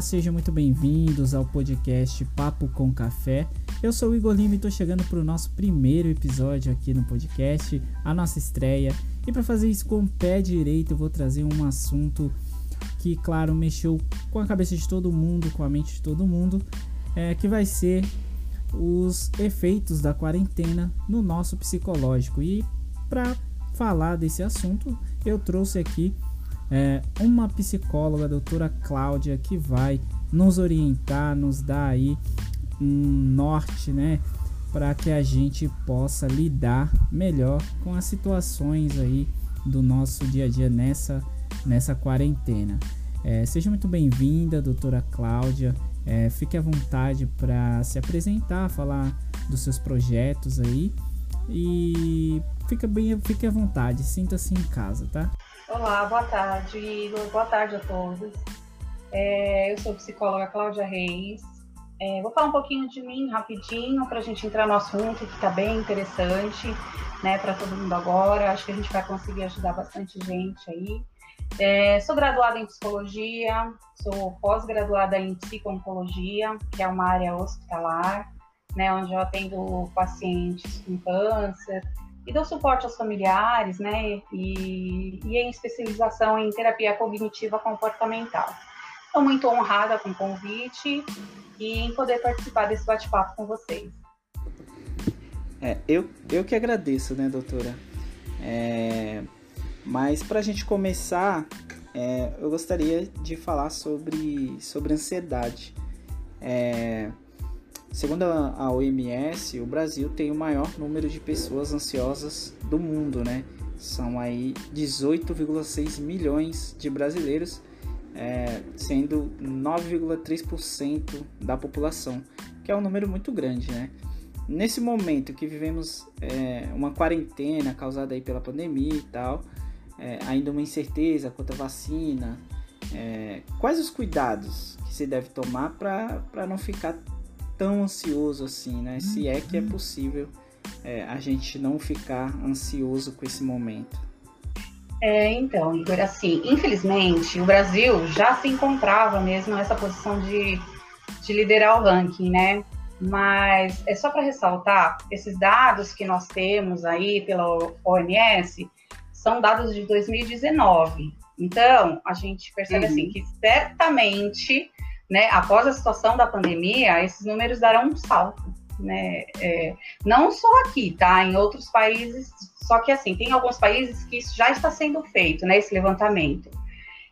Olá, sejam muito bem-vindos ao podcast Papo com Café. Eu sou o Igor Lima e estou chegando para o nosso primeiro episódio aqui no podcast, a nossa estreia. E para fazer isso com o pé direito, eu vou trazer um assunto que, claro, mexeu com a cabeça de todo mundo, com a mente de todo mundo, é, que vai ser os efeitos da quarentena no nosso psicológico. E para falar desse assunto, eu trouxe aqui é, uma psicóloga, a doutora Cláudia, que vai nos orientar, nos dar aí um norte, né, para que a gente possa lidar melhor com as situações aí do nosso dia a dia nessa, nessa quarentena. É, seja muito bem-vinda, doutora Cláudia. É, fique à vontade para se apresentar, falar dos seus projetos aí e fica bem, fique à vontade, sinta-se em casa, tá? Olá, boa tarde, Igor. Boa tarde a todos. É, eu sou psicóloga Cláudia Reis. É, vou falar um pouquinho de mim rapidinho para a gente entrar no assunto que está bem interessante, né, para todo mundo agora. Acho que a gente vai conseguir ajudar bastante gente aí. É, sou graduada em psicologia, sou pós-graduada em psico-oncologia, que é uma área hospitalar, né, onde eu atendo pacientes com câncer e dou suporte aos familiares, né, e, e em especialização em terapia cognitiva comportamental. Estou muito honrada com o convite e em poder participar desse bate-papo com vocês. É, eu, eu que agradeço, né, doutora? É, mas para a gente começar, é, eu gostaria de falar sobre, sobre ansiedade. É, segundo a OMS, o Brasil tem o maior número de pessoas ansiosas do mundo, né? São aí 18,6 milhões de brasileiros, é, sendo 9,3% da população, que é um número muito grande, né? Nesse momento que vivemos é, uma quarentena causada aí pela pandemia e tal, é, ainda uma incerteza quanto à vacina. É, quais os cuidados que se deve tomar para não ficar tão ansioso assim, né? Se é que é possível é, a gente não ficar ansioso com esse momento. É, então, Igor, assim, infelizmente, o Brasil já se encontrava mesmo nessa posição de, de liderar o ranking, né? Mas é só para ressaltar, esses dados que nós temos aí pela OMS, são dados de 2019. Então, a gente percebe assim, uhum. assim que certamente, né, após a situação da pandemia, esses números darão um salto, né? É, não só aqui, tá? Em outros países, só que assim, tem alguns países que isso já está sendo feito, né? Esse levantamento.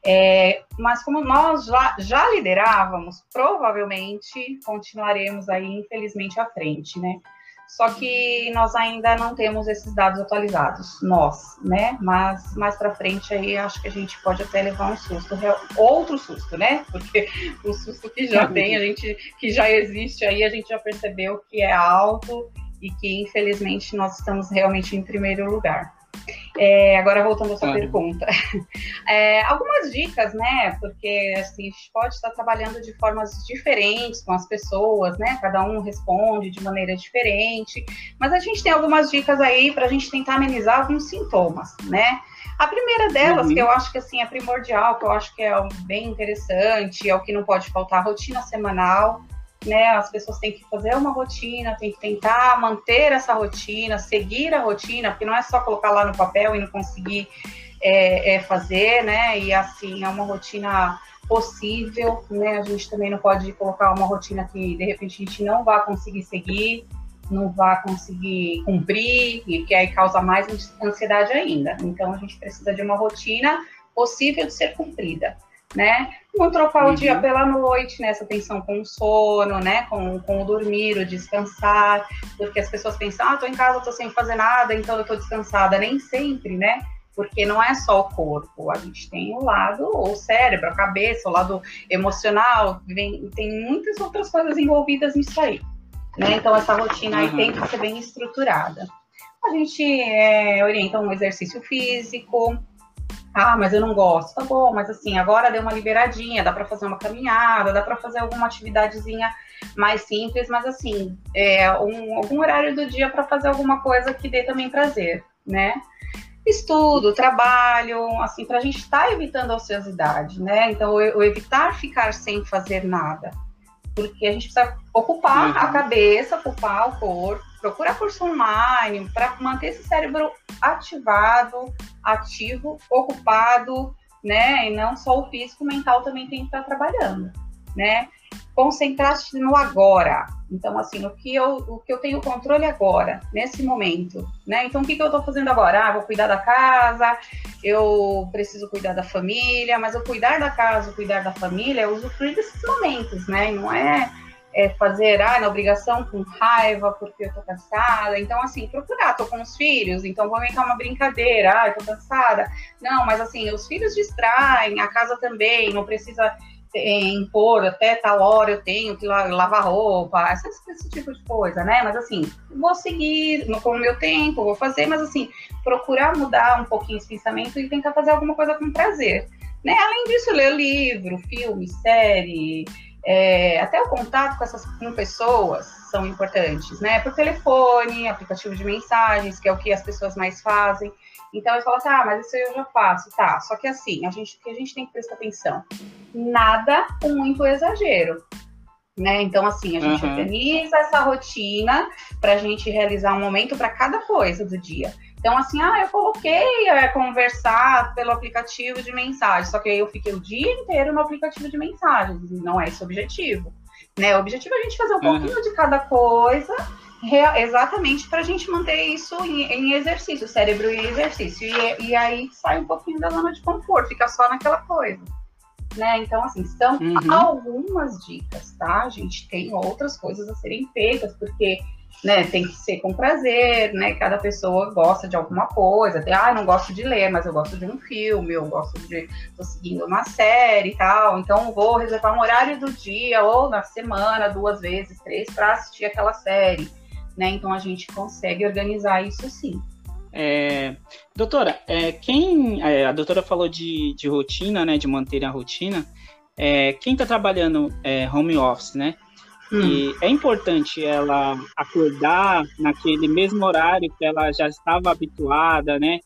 É, mas como nós já, já liderávamos, provavelmente continuaremos aí, infelizmente, à frente, né? Só que nós ainda não temos esses dados atualizados, nós, né? Mas mais para frente aí acho que a gente pode até levar um susto, outro susto, né? Porque o susto que já tem, a gente que já existe aí, a gente já percebeu que é alto e que infelizmente nós estamos realmente em primeiro lugar. É, agora voltando à sua pergunta. É, algumas dicas, né? Porque assim, a gente pode estar trabalhando de formas diferentes com as pessoas, né? Cada um responde de maneira diferente. Mas a gente tem algumas dicas aí para a gente tentar amenizar alguns sintomas, né? A primeira delas, uhum. que eu acho que assim é primordial, que eu acho que é bem interessante, é o que não pode faltar, rotina semanal né? As pessoas têm que fazer uma rotina, têm que tentar manter essa rotina, seguir a rotina, porque não é só colocar lá no papel e não conseguir é, é fazer, né? E assim, é uma rotina possível, né? A gente também não pode colocar uma rotina que de repente a gente não vai conseguir seguir, não vai conseguir cumprir, e que aí causa mais ansiedade ainda. Então a gente precisa de uma rotina possível de ser cumprida né? Não trocar uhum. o dia uhum. pela noite, nessa né? tensão com o sono, né? Com, com o dormir, o descansar, porque as pessoas pensam, ah, tô em casa, tô sem fazer nada, então eu tô descansada. Nem sempre, né? Porque não é só o corpo, a gente tem o lado, o cérebro, a cabeça, o lado emocional, vem, tem muitas outras coisas envolvidas nisso aí. Né? Então, essa rotina aí tem que ser bem estruturada. A gente é, orienta um exercício físico, ah, mas eu não gosto. Tá bom, mas assim, agora deu uma liberadinha, dá para fazer uma caminhada, dá para fazer alguma atividadezinha mais simples, mas assim, é, um, algum horário do dia para fazer alguma coisa que dê também prazer, né? estudo, trabalho, assim, para a gente estar tá evitando a ociosidade, né? Então, o, evitar ficar sem fazer nada, porque a gente precisa ocupar uhum. a cabeça, ocupar o corpo, procurar curso online para manter esse cérebro ativado, ativo, ocupado, né? E não só o físico, o mental também tem que estar trabalhando, né? Concentrar-se no agora. Então, assim, o que, eu, o que eu tenho controle agora, nesse momento, né? Então, o que, que eu estou fazendo agora? Ah, vou cuidar da casa, eu preciso cuidar da família, mas eu cuidar da casa, cuidar da família, eu usufruir desses momentos, né? E não é é, fazer ah, na obrigação com raiva porque eu tô cansada. Então, assim, procurar, tô com os filhos, então vou inventar uma brincadeira, ah, eu tô cansada. Não, mas assim, os filhos distraem, a casa também, não precisa é, impor até tal hora eu tenho que lavar roupa, esse, esse, tipo de coisa, né? Mas assim, vou seguir com o meu tempo, vou fazer, mas assim, procurar mudar um pouquinho esse pensamento e tentar fazer alguma coisa com prazer. Né? Além disso, ler livro, filme, série, é, até o contato com essas com pessoas são importantes, né? Por telefone, aplicativo de mensagens, que é o que as pessoas mais fazem. Então eu falo assim, ah, mas isso eu já faço, tá? Só que assim, a gente, que a gente tem que prestar atenção, nada com muito exagero. Né? Então, assim, a gente uhum. organiza essa rotina para a gente realizar um momento para cada coisa do dia. Então, assim, ah, eu coloquei é, conversar pelo aplicativo de mensagem, só que aí eu fiquei o dia inteiro no aplicativo de mensagens, não é esse o objetivo. Né? O objetivo é a gente fazer um uhum. pouquinho de cada coisa, exatamente para a gente manter isso em, em, exercício, o cérebro em exercício. E, e, aí sai um pouquinho da zona de conforto, fica só naquela coisa. Né? Então, assim, são uhum. algumas dicas, tá? A gente tem outras coisas a serem feitas, porque né, tem que ser com prazer, né? Cada pessoa gosta de alguma coisa. Tem, ah, não gosto de ler, mas eu gosto de um filme, eu gosto de. tô seguindo uma série e tal. Então vou reservar um horário do dia ou na semana, duas vezes, três, para assistir aquela série. Né? Então a gente consegue organizar isso sim. É, doutora, é, quem é, a doutora falou de, de rotina, né, de manter a rotina. É, quem está trabalhando é, home office, né? Hum. E é importante ela acordar naquele mesmo horário que ela já estava habituada, né?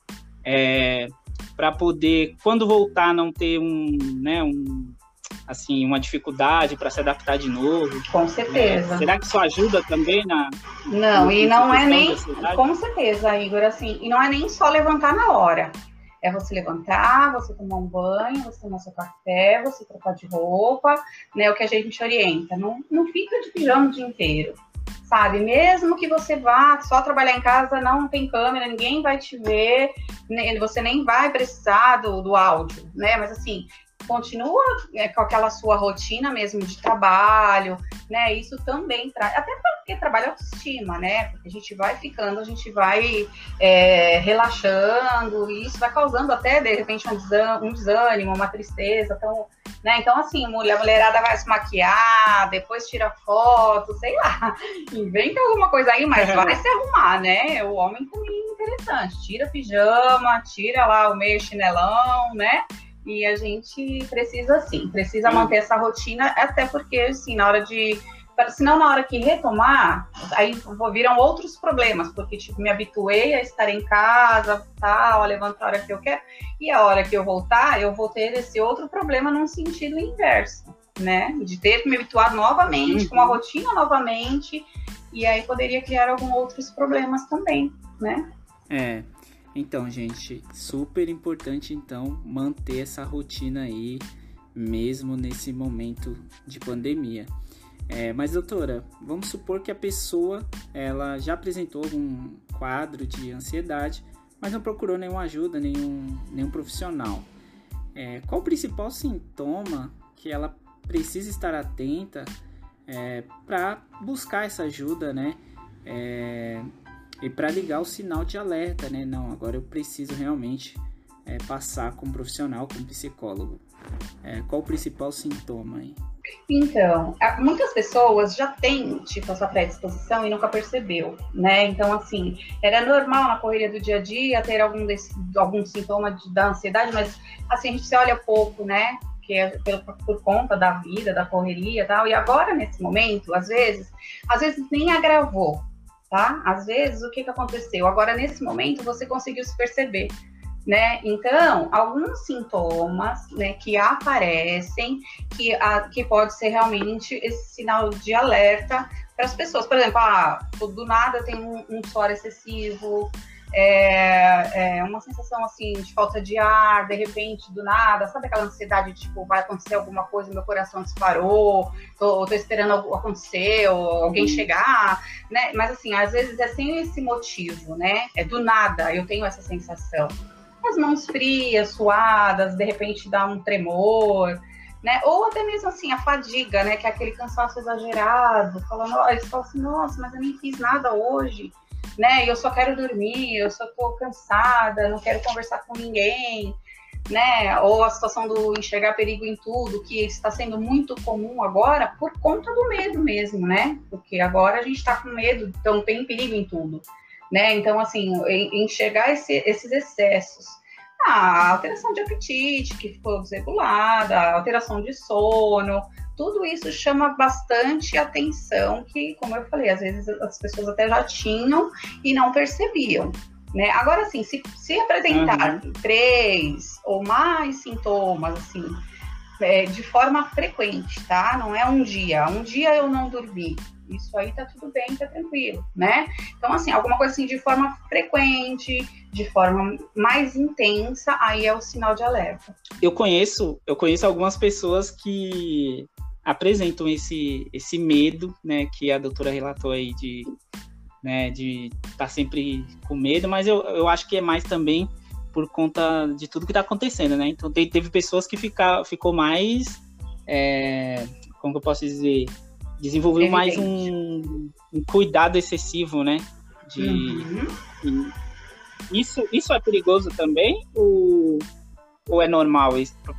É, para poder, quando voltar, não ter um, né, um, assim, uma dificuldade para se adaptar de novo. Com certeza. É, será que isso ajuda também na? Não, e não é nem, com certeza, Igor, assim, e não é nem só levantar na hora. É você levantar, você tomar um banho, você tomar seu café, você trocar de roupa, né? O que a gente orienta. Não, não fica de pijama o dia inteiro, sabe? Mesmo que você vá só trabalhar em casa, não tem câmera, ninguém vai te ver, você nem vai precisar do, do áudio, né? Mas assim, continua é, com aquela sua rotina mesmo de trabalho, né? Isso também traz, até porque trabalho é autoestima, né? Porque a gente vai ficando, a gente vai é, relaxando, e isso vai causando até, de repente, um desânimo, um desânimo uma tristeza. Então, né? então assim, a mulherada vai se maquiar, depois tira foto, sei lá, inventa alguma coisa aí, mas vai se arrumar, né? O homem também é interessante, tira pijama, tira lá o meio chinelão, né? E a gente precisa, sim, precisa hum. manter essa rotina, até porque, assim, na hora de. Senão, na hora que retomar, aí viram outros problemas, porque, tipo, me habituei a estar em casa, tal, a levantar a hora que eu quero, e a hora que eu voltar, eu vou ter esse outro problema num sentido inverso, né? De ter que me habituar novamente, com a uhum. rotina novamente, e aí poderia criar alguns outros problemas também, né? É, então, gente, super importante então manter essa rotina aí, mesmo nesse momento de pandemia. É, mas doutora, vamos supor que a pessoa ela já apresentou algum quadro de ansiedade, mas não procurou nenhuma ajuda, nenhum, nenhum profissional. É, qual o principal sintoma que ela precisa estar atenta é, para buscar essa ajuda, né? E para ligar o sinal de alerta, né? Não, agora eu preciso realmente é, passar com um profissional, com um psicólogo. É, qual o principal sintoma aí? Então, muitas pessoas já têm, tipo, essa predisposição e nunca percebeu, né? Então, assim, era normal na correria do dia a dia ter algum, desse, algum sintoma de, da ansiedade, mas, assim, a gente se olha pouco, né? Que é por, por conta da vida, da correria e tal. E agora, nesse momento, às vezes, às vezes nem agravou, tá? Às vezes, o que, que aconteceu? Agora, nesse momento, você conseguiu se perceber. né? Então, alguns sintomas, né, que aparecem, que, a, que pode ser realmente esse sinal de alerta para as pessoas. Por exemplo, ah, do nada tem um, um suor excessivo, é, é, uma sensação assim de falta de ar, de repente, do nada, sabe aquela ansiedade, tipo, vai acontecer alguma coisa, meu coração disparou, tô, tô esperando algo acontecer, ou alguém chegar, né? Mas assim, às vezes é sem esse motivo, né? É do nada, eu tenho essa sensação. As mãos frias, suadas, de repente dá um tremor, né? Ou até mesmo assim, a fadiga, né? Que é aquele cansaço exagerado, falando, ó, oh, fala assim, nossa, mas eu nem fiz nada hoje né? Eu só quero dormir, eu só tô cansada, não quero conversar com ninguém, né? Ou a situação do enxergar perigo em tudo, que está sendo muito comum agora por conta do medo mesmo, né? Porque agora a gente está com medo, então tem perigo em tudo, né? Então, assim, enxergar esse, esses excessos. A alteração de apetite que ficou desregulada, alteração de sono, tudo isso chama bastante atenção, que, como eu falei, às vezes as pessoas até já tinham e não percebiam. Né? Agora, assim, se, se apresentar uhum. três ou mais sintomas, assim, é, de forma frequente, tá? Não é um dia. Um dia eu não dormi. Isso aí tá tudo bem, tá tranquilo, né? Então, assim, alguma coisa assim de forma frequente, de forma mais intensa, aí é o sinal de alerta. Eu conheço, eu conheço algumas pessoas que apresentam esse, esse medo, né, que a doutora relatou aí de né, de estar tá sempre com medo, mas eu, eu acho que é mais também por conta de tudo que está acontecendo, né? Então teve pessoas que ficar, ficou mais, é, como que eu posso dizer, desenvolveu mais um, um, cuidado excessivo, né? De, uhum. isso, isso é perigoso também? Ou ou é normal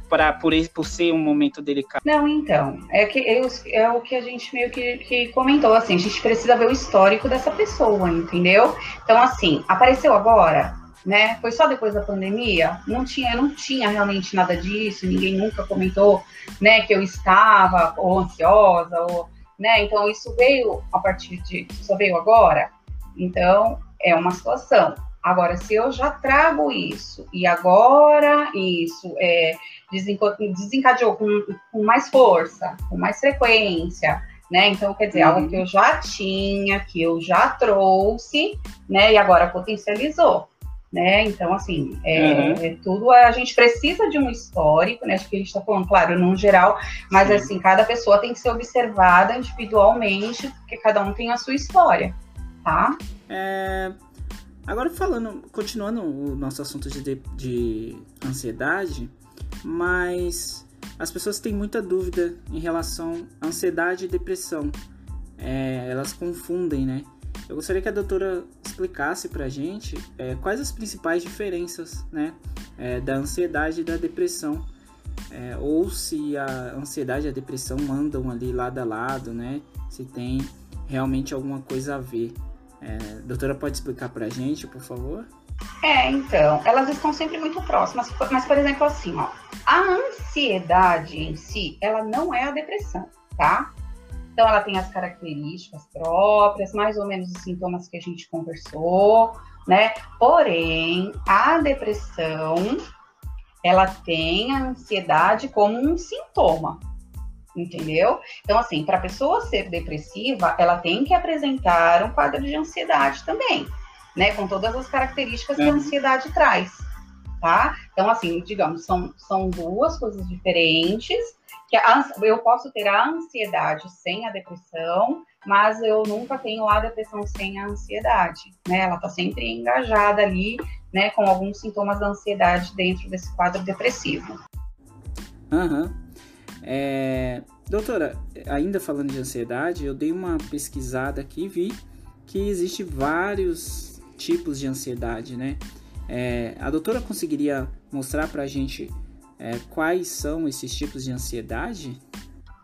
pra, por, por ser um momento delicado? Não, então, é, que, é, é o que a gente meio que, que comentou, assim, a gente precisa ver o histórico dessa pessoa, entendeu? Então, assim, apareceu agora, né? Foi só depois da pandemia, não tinha, não tinha realmente nada disso, ninguém nunca comentou, né, que eu estava ou ansiosa, ou, né? Então, isso veio a partir de, só veio agora, então, é uma situação. Agora, se eu já trago isso e agora isso é, desencadeou com, com mais força, com mais frequência, né? Então, quer dizer, uhum. algo que eu já tinha, que eu já trouxe, né? E agora potencializou, né? Então, assim, é, uhum. é tudo a gente precisa de um histórico, né? Acho que a gente está falando, claro, num geral, mas Sim. assim, cada pessoa tem que ser observada individualmente, porque cada um tem a sua história, tá? É, Agora falando, continuando o nosso assunto de, de ansiedade, mas as pessoas têm muita dúvida em relação à ansiedade e depressão. É, elas confundem, né? Eu gostaria que a doutora explicasse pra gente é, quais as principais diferenças, né, é, da ansiedade e da depressão. É, ou se a ansiedade e a depressão andam ali lado a lado, né? Se tem realmente alguma coisa a ver. É, doutora, pode explicar para a gente, por favor? É, então, elas estão sempre muito próximas, mas, por exemplo, assim, ó, a ansiedade em si, ela não é a depressão, tá? Então, ela tem as características próprias, mais ou menos os sintomas que a gente conversou, né? Porém, a depressão, ela tem a ansiedade como um sintoma, entendeu? Então, assim, para a pessoa ser depressiva, ela tem que apresentar um quadro de ansiedade também, né? Com todas as características que a uhum. ansiedade traz, tá? Então, assim, digamos, são, são duas coisas diferentes. Que a, eu posso ter a ansiedade sem a depressão, mas eu nunca tenho a depressão sem a ansiedade, né? Ela tá sempre engajada ali, né, com alguns sintomas da ansiedade dentro desse quadro depressivo. Aham. Uhum. É, doutora, ainda falando de ansiedade, eu dei uma pesquisada aqui e vi que existe vários tipos de ansiedade, né? É, a doutora conseguiria mostrar para a gente é, quais são esses tipos de ansiedade?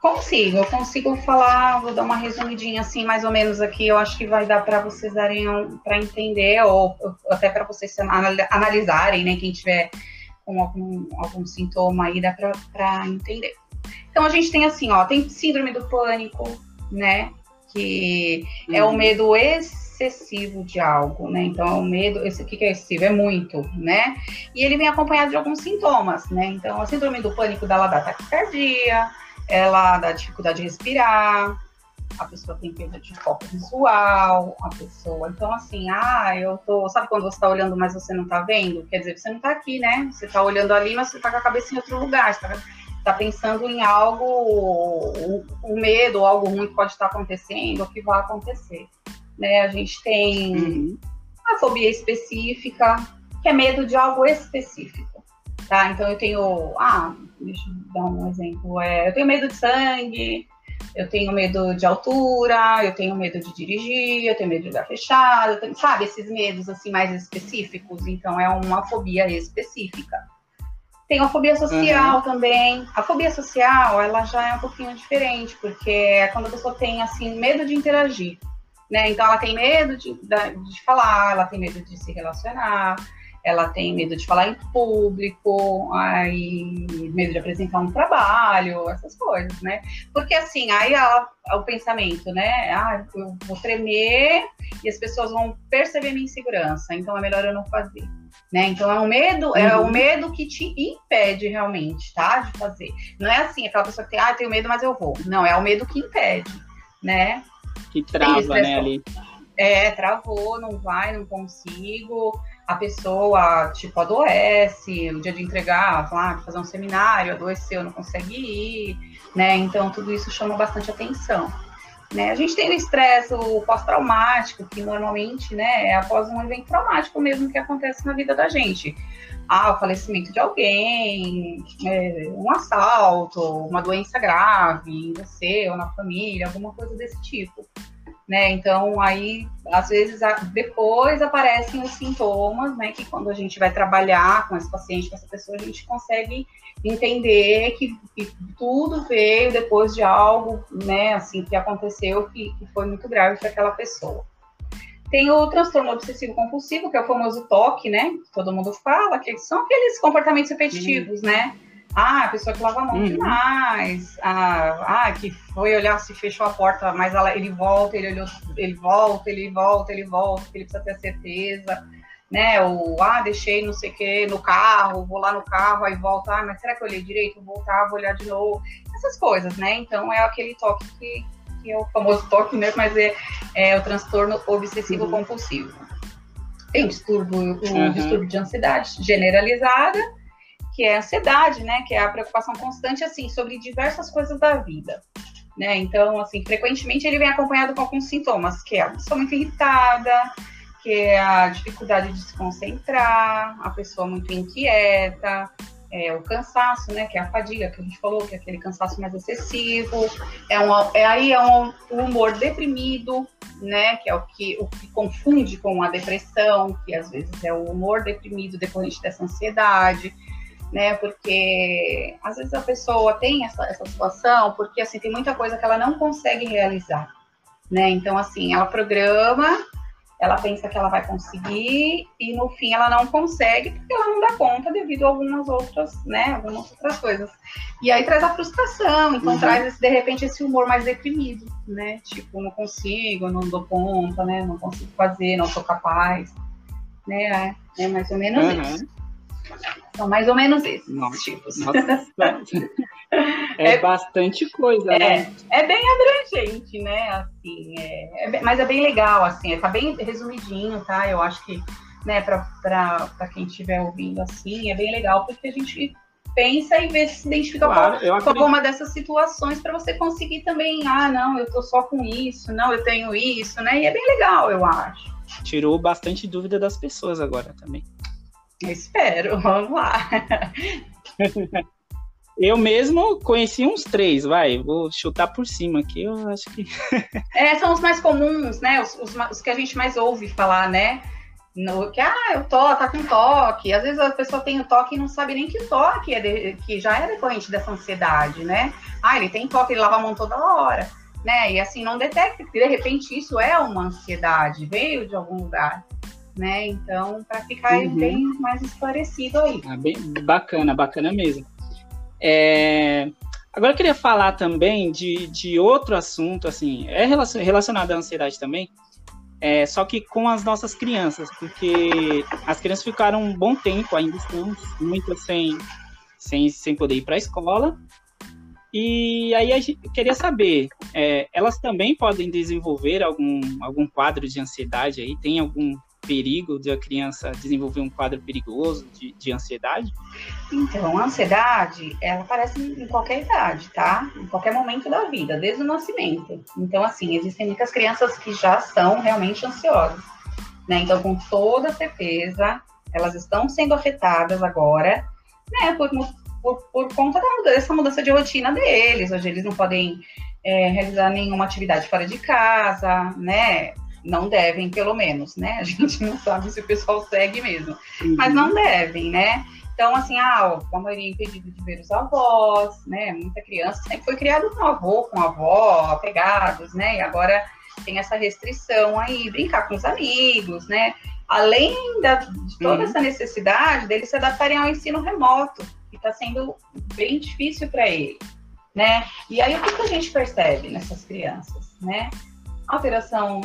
Consigo, eu consigo falar, vou dar uma resumidinha assim, mais ou menos aqui, eu acho que vai dar para vocês darem para entender, ou, ou até para vocês analisarem, né, quem tiver com algum, algum sintoma aí, dá para entender. Então a gente tem assim, ó, tem síndrome do pânico, né? Que uhum. é o uhum. medo excessivo de algo, né? Então, o medo, esse que é excessivo? É muito, né? E ele vem acompanhado de alguns sintomas, né? Então, a síndrome do pânico dá lá da taquicardia, ela dá dificuldade de respirar, a pessoa tem perda de foco visual, a pessoa. Então, assim, ah, eu tô. Sabe quando você tá olhando, mas você não tá vendo? Quer dizer, você não tá aqui, né? Você tá olhando ali, mas você tá com a cabeça em outro lugar. Você tá, tá pensando em algo, um, um medo, algo ruim que pode estar acontecendo ou que vai acontecer. Né? A gente tem uhum. a fobia específica, que é medo de algo específico. Tá? Então eu tenho. Ah, deixa eu dar um exemplo. É, eu tenho medo de sangue, eu tenho medo de altura, eu tenho medo de dirigir, eu tenho medo de lugar fechado, tenho, sabe, esses medos assim mais específicos, então é uma fobia específica. Tem a fobia social uhum. também. A fobia social, ela já é um pouquinho diferente, porque é quando a pessoa tem assim medo de interagir, né? Então ela tem medo de, de falar, ela tem medo de se relacionar, ela tem medo de falar em público, aí medo de apresentar um trabalho, essas coisas, né? Porque assim, aí ela, o pensamento, né? Ah, eu vou tremer e as pessoas vão perceber minha insegurança, então é melhor eu não fazer. Né? Então é um medo, é uhum. é o medo que te impede realmente, tá? De fazer. Não é assim, aquela pessoa que tem, ah, tenho medo, mas eu vou. Não, é o medo que impede, né? Que trava, né, ali. É, travou, não vai, não consigo a pessoa, tipo, adoece, no dia de entregar, lá, fazer um seminário, adoeceu, não consegue ir, né? Então, tudo isso chama bastante atenção. Né? A gente tem o estresse, pós-traumático, que normalmente né, é após um evento traumático mesmo que acontece na vida da gente. Ah, o falecimento de alguém, é, um assalto, uma doença grave em você ou na família, alguma coisa desse tipo né? Então, aí, às vezes, depois aparecem os sintomas, né? Que quando a gente vai trabalhar com esse paciente, com essa pessoa, a gente consegue entender que, que tudo veio depois de algo, né? Assim, que aconteceu que, que foi muito grave para aquela pessoa. Tem o transtorno obsessivo compulsivo, que é o famoso TOC, né? Todo mundo fala, que são aqueles comportamentos repetitivos, né? Ah, a pessoa que lava a mão uhum. demais. Ah, ah, que foi olhar se fechou a porta, mas ela, ele volta, ele olhou, ele volta, ele volta, ele volta, ele precisa ter certeza. Né, o ah, deixei não sei o que no carro, vou lá no carro, aí volta, ah, mas será que eu olhei direito? Vou voltar, vou olhar de novo. Essas coisas, né? Então é aquele toque que, que é o famoso toque, né? Mas é, é o transtorno obsessivo uhum. compulsivo. Tem distúrbio, o uhum. distúrbio de ansiedade generalizada que é a ansiedade, né? Que é a preocupação constante, assim, sobre diversas coisas da vida. Né? Então, assim, frequentemente ele vem acompanhado com alguns sintomas, que é a pessoa muito irritada, que é a dificuldade de se concentrar, a pessoa muito inquieta, é, o cansaço, né, que é a fadiga que a gente falou, que é aquele cansaço mais excessivo, é, um, é aí é um, um humor deprimido, né, que é o que, o que confunde com a depressão, que às vezes é o humor deprimido decorrente dessa ansiedade, né? Porque às vezes a pessoa tem essa, essa situação porque assim tem muita coisa que ela não consegue realizar, né? Então assim ela programa, ela pensa que ela vai conseguir e no fim ela não consegue porque ela não dá conta devido a algumas outras, né? Algumas outras coisas. E aí traz a frustração, então uhum. traz esse, de repente esse humor mais deprimido, né? Tipo não consigo, não dou conta, né? Não consigo fazer, não sou capaz, né? É, é mais ou menos uhum. isso. São mais ou menos esses nossa, tipos. Nossa. é, é, bastante coisa, é, né? É bem abrangente, né? Assim, é, é, mas é bem legal, assim, tá bem resumidinho, tá? Eu acho que, né, para quem estiver ouvindo assim, é bem legal, porque a gente pensa e vê se identifica claro, com, com alguma dessas situações para você conseguir também, ah, não, eu tô só com isso, não, eu tenho isso, né? E é bem legal, eu acho. Tirou bastante dúvida das pessoas agora também. Espero, vamos lá. Eu mesmo conheci uns três, vai, vou chutar por cima aqui, eu acho que. é, são os mais comuns, né? Os, os, os, que a gente mais ouve falar, né? No, que, ah, eu tô, tá com toque. Às vezes a pessoa tem o toque e não sabe nem que o toque é de, que já é decorrente dessa ansiedade, né? Ah, ele tem toque, ele lava a mão toda hora, né? E assim, não detecta que de repente isso é uma ansiedade, veio de algum lugar né? Então, para ficar uhum. bem mais esclarecido aí. Ah, bem bacana, bacana mesmo. É... Agora eu queria falar também de, de outro assunto, assim, é relacionado à ansiedade também, é, só que com as nossas crianças, porque as crianças ficaram um bom tempo, ainda estão muitas sem, sem, sem poder ir para a escola. E aí a gente queria saber, é, elas também podem desenvolver algum, algum quadro de ansiedade aí? Tem algum perigo de a criança desenvolver um quadro perigoso de, de ansiedade? Então, a ansiedade, ela aparece em qualquer idade, tá? Em qualquer momento da vida, desde o nascimento. Então, assim, existem muitas crianças que já são realmente ansiosas, né? Então, com toda certeza, elas estão sendo afetadas agora, né? Por, por, por conta dessa mudança de rotina deles. Hoje eles não podem é, realizar nenhuma atividade fora de casa, né? Não devem, pelo menos, né? A gente não sabe se o pessoal segue mesmo, uhum. mas não devem, né? Então, assim, ah, a maioria é impedido de ver os avós, né? Muita criança sempre foi criada com avô, com avó, apegados, né? E agora tem essa restrição aí, brincar com os amigos, né? Além da, de toda uhum. essa necessidade deles se adaptarem ao ensino remoto, que está sendo bem difícil para eles, né? E aí, o que, que a gente percebe nessas crianças, né? Alteração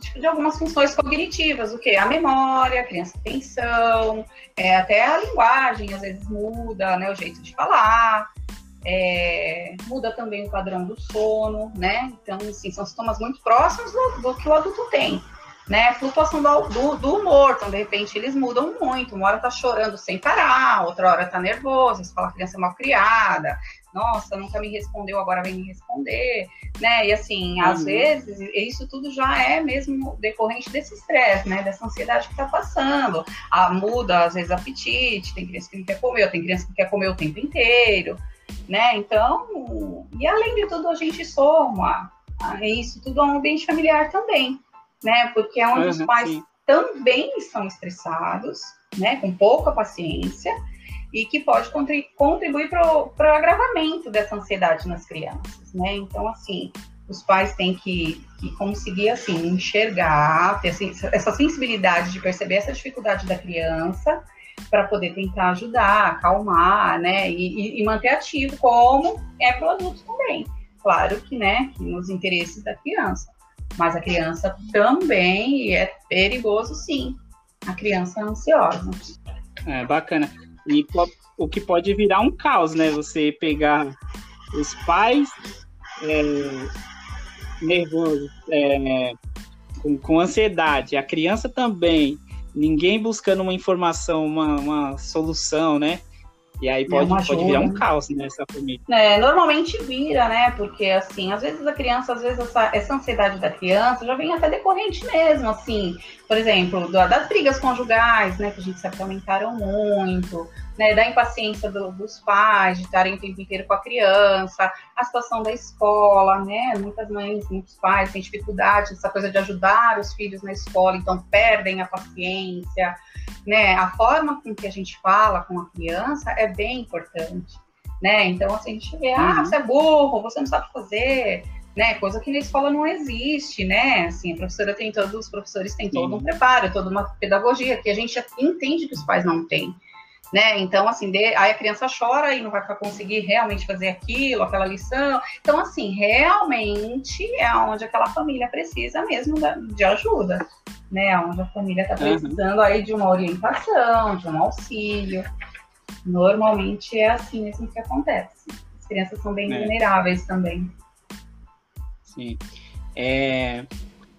tipo, de algumas funções cognitivas, o que? A memória, a criança atenção, é, até a linguagem às vezes muda, né? O jeito de falar, é, muda também o padrão do sono, né? Então, assim, são sintomas muito próximos do, do que o adulto tem. Né, flutuação do, do, do, humor, então de repente eles mudam muito. Uma hora tá chorando sem parar, outra hora tá nervoso, você fala a criança é mal criada, nossa, nunca me respondeu, agora vem me responder, né? E assim, uhum. às vezes, isso tudo já é mesmo decorrente desse estresse, né? Dessa ansiedade que tá passando. A muda, às vezes, apetite, tem criança que não quer comer, tem criança que quer comer o tempo inteiro, né? Então, e além de tudo, a gente soma isso tudo um ambiente familiar também, né? Porque é onde uhum, os pais sim. também estão estressados, né? Com pouca paciência e que pode contribuir para o agravamento dessa ansiedade nas crianças, né? Então, assim, os pais têm que, que conseguir, assim, enxergar, ter assim, essa sensibilidade de perceber essa dificuldade da criança para poder tentar ajudar, acalmar, né? E, e, manter ativo, como é o adulto também. Claro que, né, que nos interesses da criança. Mas a criança também é perigoso, sim. A criança é ansiosa. É, bacana. E o que pode virar um caos, né? Você pegar os pais é, nervosos, é, com, com ansiedade, a criança também, ninguém buscando uma informação, uma, uma solução, né? E aí pode, pode virar um caos nessa família. É, normalmente vira, né? Porque, assim, às vezes a criança, às vezes essa, essa ansiedade da criança já vem até decorrente mesmo, assim. Por exemplo, das brigas conjugais, né? Que a gente sabe que aumentaram muito né, da impaciência do, dos pais de estarem o tempo inteiro com a criança, a situação da escola, né? Muitas mães, muitos pais têm dificuldade essa coisa de ajudar os filhos na escola, então perdem a paciência, né? A forma com que a gente fala com a criança é bem importante, né? Então assim, a gente vê, ah, uhum. você é burro, você não sabe fazer, né? Coisa que na escola não existe, né? Assim, a professora tem todos, os professores têm todo um preparo, toda uma pedagogia que a gente entende que os pais não têm né? Então, assim, de, aí a criança chora e não vai conseguir realmente fazer aquilo, aquela lição. Então, assim, realmente é onde aquela família precisa mesmo de ajuda, né? Onde a família está precisando uhum. aí de uma orientação, de um auxílio. Normalmente é assim mesmo que acontece. As crianças são bem é. vulneráveis também. Sim. É,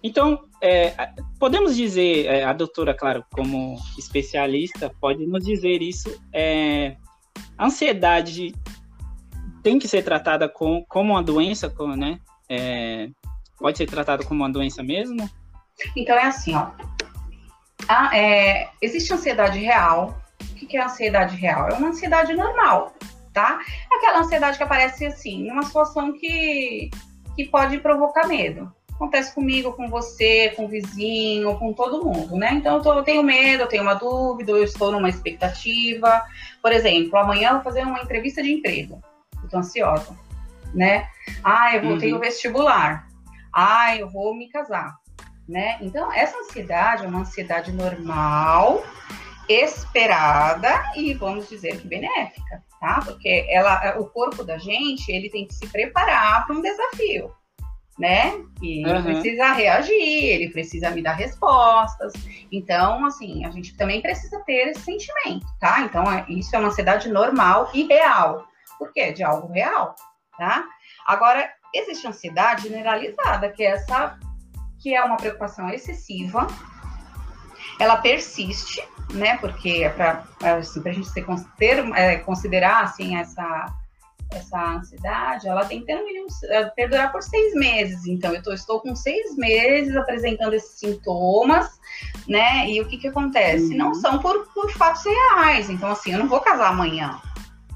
então, é, podemos dizer, é, a doutora, claro, como especialista, pode nos dizer isso. É, a ansiedade tem que ser tratada com, como uma doença, com, né? É, pode ser tratada como uma doença mesmo? Então é assim, ó. É, existe ansiedade real. O que é ansiedade real? É uma ansiedade normal, tá? Aquela ansiedade que aparece assim, numa situação que, que pode provocar medo acontece comigo, com você, com o vizinho, com todo mundo, né? Então eu, tô, eu, tenho medo, eu tenho uma dúvida, eu estou numa expectativa. Por exemplo, amanhã eu vou fazer uma entrevista de emprego. Eu tô ansiosa, né? Ah, eu vou uhum. ter o vestibular. Ah, eu vou me casar, né? Então essa ansiedade é uma ansiedade normal, esperada e vamos dizer que benéfica, tá? Porque ela, o corpo da gente, ele tem que se preparar para um desafio né? E uhum. ele precisa reagir, ele precisa me dar respostas. Então, assim, a gente também precisa ter esse sentimento, tá? Então, é, isso é uma ansiedade normal e real. Por quê? De algo real, tá? Agora, existe ansiedade generalizada, que é essa que é uma preocupação excessiva, ela persiste, né? Porque é para assim, a gente ter, é, considerar assim essa essa ansiedade, ela tem que ter, perdurar por seis meses. Então, eu tô, estou com seis meses apresentando esses sintomas, né? E o que que acontece? Uhum. Não são por, por fatos reais. Então, assim, eu não vou casar amanhã,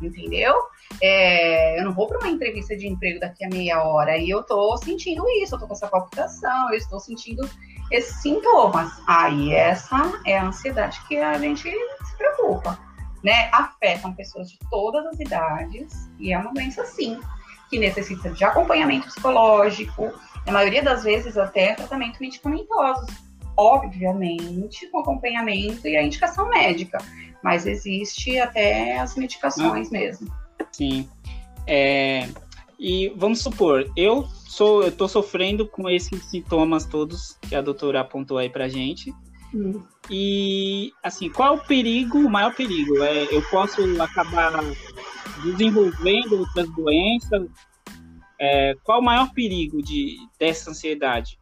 entendeu? É, eu não vou para uma entrevista de emprego daqui a meia hora e eu tô sentindo isso, eu tô com essa palpitação, eu estou sentindo esses sintomas. Aí essa é a ansiedade que a gente se preocupa, né? Afetam pessoas de todas as idades e é uma doença sim que necessita de acompanhamento psicológico, na maioria das vezes até tratamento medicamentoso, obviamente com acompanhamento e a indicação médica, mas existe até as medicações hum. mesmo. Sim. É, e vamos supor, eu sou, eu tô sofrendo com esses sintomas todos que a doutora apontou aí pra gente. Hum. E assim, qual é o perigo, o maior perigo? É, eu posso acabar desenvolvendo outras doenças? É, qual o maior perigo de, dessa ansiedade?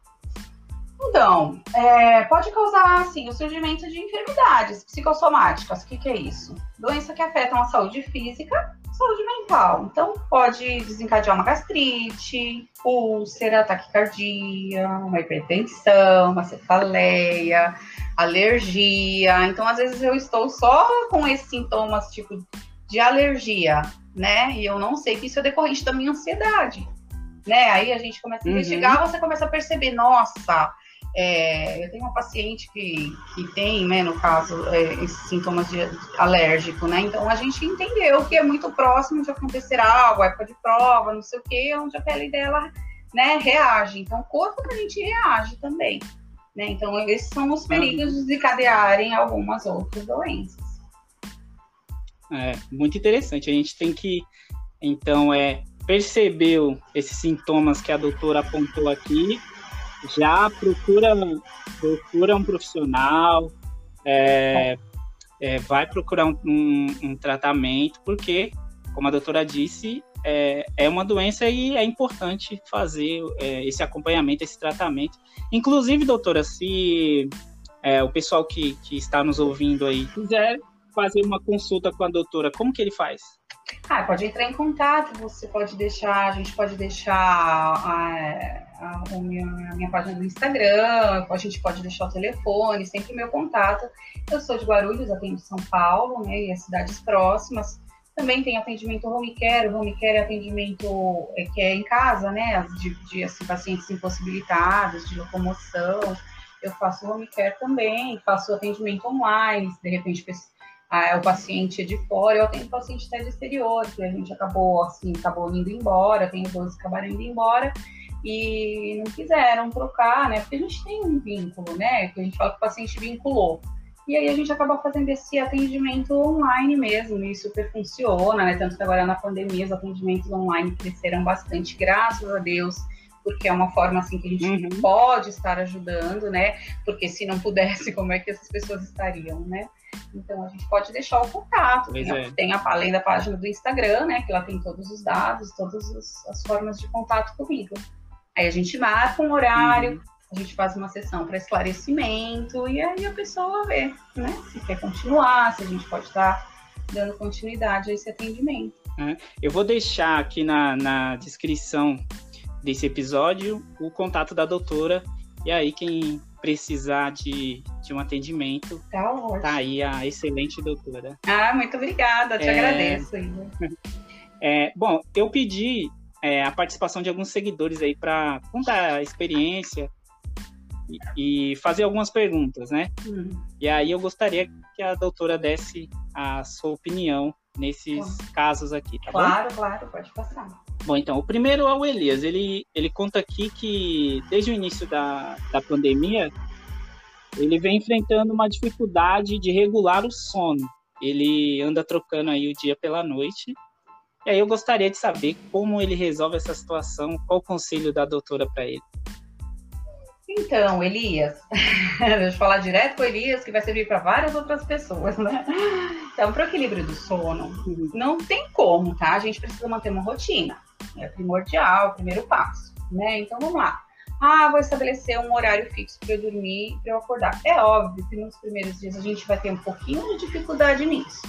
Então, é, pode causar assim, o surgimento de enfermidades psicossomáticas. O que, que é isso? Doença que afetam a saúde física saúde mental. Então, pode desencadear uma gastrite, úlcera, taquicardia, uma hipertensão, uma cefaleia, alergia. Então, às vezes eu estou só com esses sintomas, tipo, de alergia, né? E eu não sei que isso é decorrente da minha ansiedade, né? Aí a gente começa a uhum. investigar, você começa a perceber, nossa, é, eu tenho uma paciente que, que tem, né, no caso, é, esses sintomas de, de alérgico, né? Então a gente entendeu que é muito próximo de acontecer algo, época de prova, não sei o quê, onde a pele dela, né, reage. Então o corpo da gente reage também, né? Então esses são os perigos de desencadearem algumas outras doenças. É muito interessante. A gente tem que, então, é percebeu esses sintomas que a doutora apontou aqui já procura, procura um profissional, é, é, vai procurar um, um, um, tratamento, porque, como a doutora disse, é, é uma doença e é importante fazer é, esse acompanhamento, esse tratamento. Inclusive, doutora, se é, o pessoal que, que está nos ouvindo aí quiser fazer uma consulta com a doutora, como que ele faz? Ah, pode entrar em contato, você pode deixar, a gente pode deixar a, a, a, minha, a minha, página no Instagram, a gente pode deixar o telefone, sempre meu contato. Eu sou de Guarulhos, atendo São Paulo, né, e as cidades próximas. Também tem atendimento home care, home care é atendimento é, que é em casa, né, de, de assim, pacientes impossibilitados, de locomoção. Eu faço home care também, faço atendimento online, de repente o paciente é de fora, eu tenho paciente até de exterior, que a gente acabou assim, acabou indo embora, tem dois que acabaram indo embora e não quiseram trocar, né? Porque a gente tem um vínculo, né? Que a gente fala que o paciente vinculou. E aí a gente acaba fazendo esse atendimento online mesmo, e super funciona, né? Tanto que agora na pandemia os atendimentos online cresceram bastante, graças a Deus porque é uma forma assim que a gente uhum. pode estar ajudando, né? Porque se não pudesse, como é que essas pessoas estariam, né? Então a gente pode deixar o contato. Tem, é. tem, a, além da página do Instagram, né? Que lá tem todos os dados, todas as formas de contato comigo. Aí a gente marca um horário, uhum. A gente faz uma sessão para esclarecimento e aí a pessoa vê, né? Se quer continuar, se a gente pode estar dando continuidade a esse atendimento. É. Eu vou deixar aqui na, na descrição desse episódio o contato da doutora. E aí, quem precisar de, de um atendimento, tá, tá aí a excelente doutora. Ah, muito obrigada, te é... agradeço. É, bom, eu pedi é, a participação de alguns seguidores aí para contar a experiência e, e, fazer algumas perguntas, né? Hum. E aí eu gostaria que a doutora desse a sua opinião nesses bom. casos aqui, tá claro, bom? Claro, claro, pode passar. Bom, então, o primeiro é o Elias. Ele, ele conta aqui que desde o início da, da pandemia, ele vem enfrentando uma dificuldade de regular o sono. Ele anda trocando aí o dia pela noite E aí eu gostaria de saber como ele resolve essa situação, qual o conselho da doutora para ele. Então, Elias, deixa eu falar direto com o Elias, que vai servir para várias outras pessoas, né? Então, para o equilíbrio do sono, não tem como, tá? A gente precisa manter uma rotina. É primordial, o primeiro passo, né? Então, vamos lá. Ah, vou estabelecer um horário fixo para eu dormir, para eu acordar. É óbvio que nos primeiros dias a gente vai ter um pouquinho de dificuldade nisso,